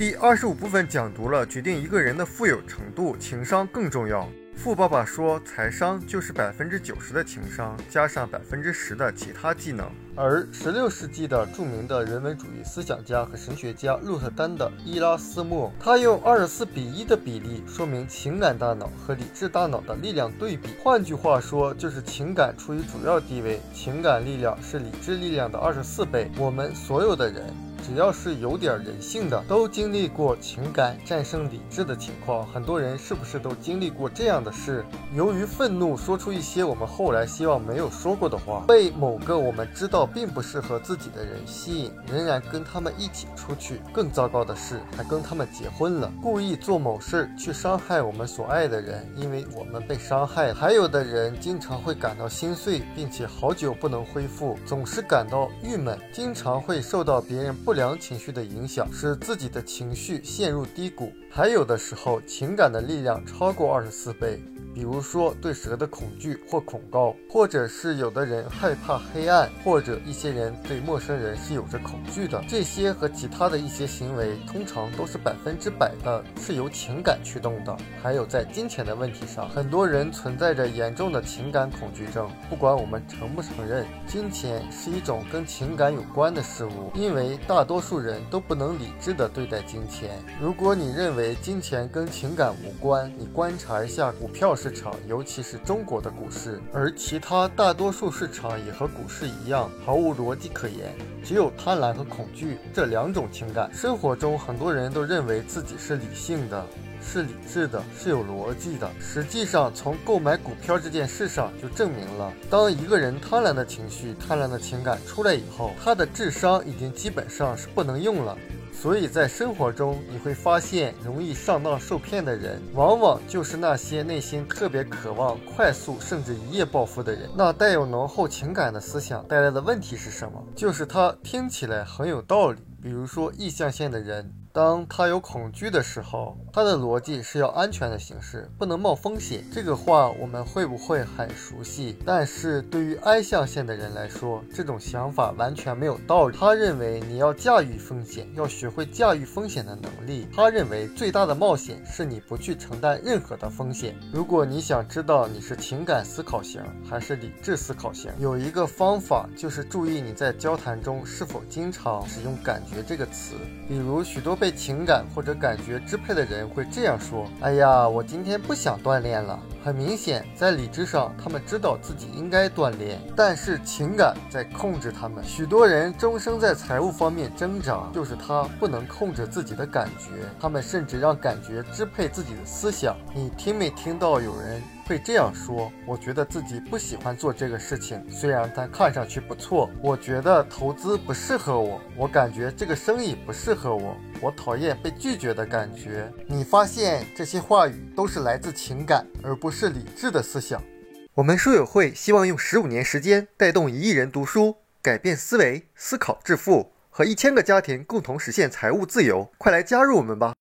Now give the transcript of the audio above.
第二十五部分讲读了决定一个人的富有程度，情商更重要。富爸爸说，财商就是百分之九十的情商加上百分之十的其他技能。而十六世纪的著名的人文主义思想家和神学家鹿特丹的伊拉斯谟，他用二十四比一的比例说明情感大脑和理智大脑的力量对比。换句话说，就是情感处于主要地位，情感力量是理智力量的二十四倍。我们所有的人。只要是有点人性的，都经历过情感战胜理智的情况。很多人是不是都经历过这样的事？由于愤怒，说出一些我们后来希望没有说过的话，被某个我们知道并不适合自己的人吸引，仍然跟他们一起出去。更糟糕的是，还跟他们结婚了。故意做某事去伤害我们所爱的人，因为我们被伤害。还有的人经常会感到心碎，并且好久不能恢复，总是感到郁闷，经常会受到别人不。不良情绪的影响，使自己的情绪陷入低谷。还有的时候，情感的力量超过二十四倍。比如说对蛇的恐惧或恐高，或者是有的人害怕黑暗，或者一些人对陌生人是有着恐惧的。这些和其他的一些行为，通常都是百分之百的是由情感驱动的。还有在金钱的问题上，很多人存在着严重的情感恐惧症。不管我们承不承认，金钱是一种跟情感有关的事物，因为大多数人都不能理智的对待金钱。如果你认为金钱跟情感无关，你观察一下股票。市场，尤其是中国的股市，而其他大多数市场也和股市一样，毫无逻辑可言，只有贪婪和恐惧这两种情感。生活中，很多人都认为自己是理性的，是理智的，是有逻辑的。实际上，从购买股票这件事上就证明了，当一个人贪婪的情绪、贪婪的情感出来以后，他的智商已经基本上是不能用了。所以在生活中，你会发现，容易上当受骗的人，往往就是那些内心特别渴望快速甚至一夜暴富的人。那带有浓厚情感的思想带来的问题是什么？就是它听起来很有道理。比如说，意象线的人。当他有恐惧的时候，他的逻辑是要安全的形式，不能冒风险。这个话我们会不会很熟悉？但是对于 I 象限的人来说，这种想法完全没有道理。他认为你要驾驭风险，要学会驾驭风险的能力。他认为最大的冒险是你不去承担任何的风险。如果你想知道你是情感思考型还是理智思考型，有一个方法就是注意你在交谈中是否经常使用“感觉”这个词。比如许多。被情感或者感觉支配的人会这样说：“哎呀，我今天不想锻炼了。”很明显，在理智上，他们知道自己应该锻炼，但是情感在控制他们。许多人终生在财务方面挣扎，就是他不能控制自己的感觉，他们甚至让感觉支配自己的思想。你听没听到有人会这样说？我觉得自己不喜欢做这个事情，虽然它看上去不错。我觉得投资不适合我，我感觉这个生意不适合我，我讨厌被拒绝的感觉。你发现这些话语都是来自情感，而不。是理智的思想。我们书友会希望用十五年时间带动一亿人读书，改变思维，思考致富，和一千个家庭共同实现财务自由。快来加入我们吧！